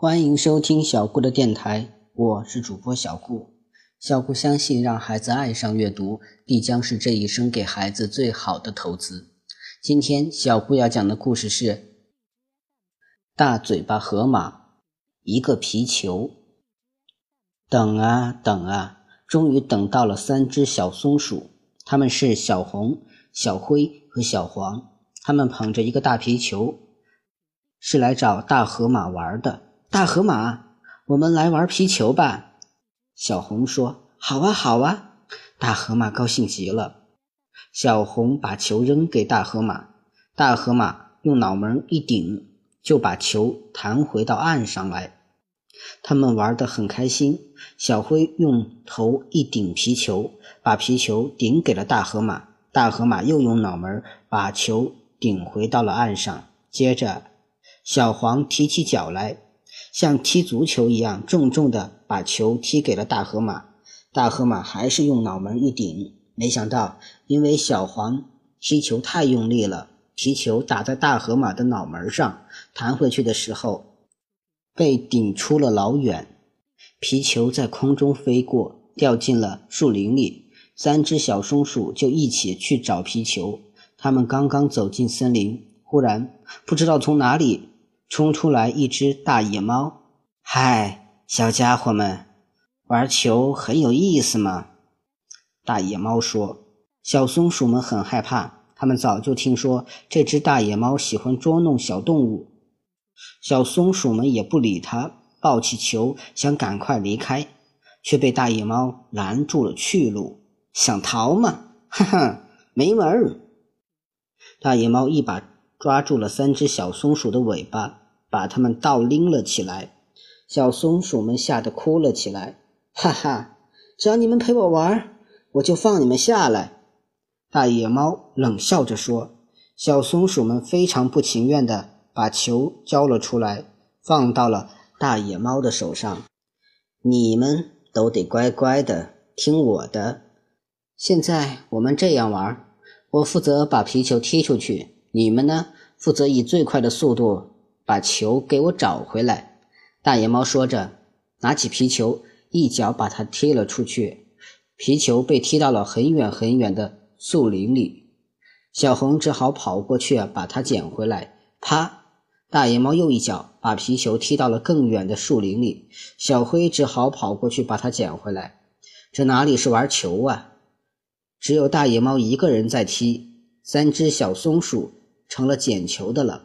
欢迎收听小顾的电台，我是主播小顾。小顾相信，让孩子爱上阅读，必将是这一生给孩子最好的投资。今天小顾要讲的故事是《大嘴巴河马一个皮球》。等啊等啊，终于等到了三只小松鼠，它们是小红、小灰和小黄，它们捧着一个大皮球，是来找大河马玩的。大河马，我们来玩皮球吧。小红说：“好啊，好啊。”大河马高兴极了。小红把球扔给大河马，大河马用脑门一顶，就把球弹回到岸上来。他们玩得很开心。小灰用头一顶皮球，把皮球顶给了大河马。大河马又用脑门把球顶回到了岸上。接着，小黄提起脚来。像踢足球一样重重的把球踢给了大河马，大河马还是用脑门一顶，没想到因为小黄踢球太用力了，皮球打在大河马的脑门上，弹回去的时候被顶出了老远，皮球在空中飞过，掉进了树林里。三只小松鼠就一起去找皮球，他们刚刚走进森林，忽然不知道从哪里。冲出来一只大野猫，嗨，小家伙们，玩球很有意思吗？大野猫说。小松鼠们很害怕，他们早就听说这只大野猫喜欢捉弄小动物。小松鼠们也不理它，抱起球想赶快离开，却被大野猫拦住了去路。想逃吗？哈哈，没门儿！大野猫一把。抓住了三只小松鼠的尾巴，把它们倒拎了起来。小松鼠们吓得哭了起来。哈哈，只要你们陪我玩，我就放你们下来。大野猫冷笑着说。小松鼠们非常不情愿地把球交了出来，放到了大野猫的手上。你们都得乖乖的听我的。现在我们这样玩，我负责把皮球踢出去。你们呢？负责以最快的速度把球给我找回来。大野猫说着，拿起皮球，一脚把它踢了出去。皮球被踢到了很远很远的树林里。小红只好跑过去把它捡回来。啪！大野猫又一脚把皮球踢到了更远的树林里。小灰只好跑过去把它捡回来。这哪里是玩球啊？只有大野猫一个人在踢。三只小松鼠。成了捡球的了。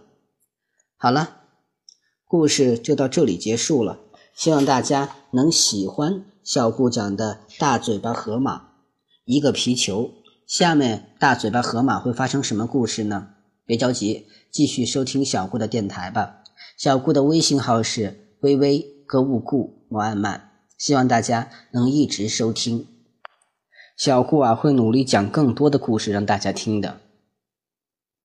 好了，故事就到这里结束了。希望大家能喜欢小顾讲的大嘴巴河马一个皮球。下面大嘴巴河马会发生什么故事呢？别着急，继续收听小顾的电台吧。小顾的微信号是微微歌舞顾摩安曼，希望大家能一直收听。小顾啊，会努力讲更多的故事让大家听的。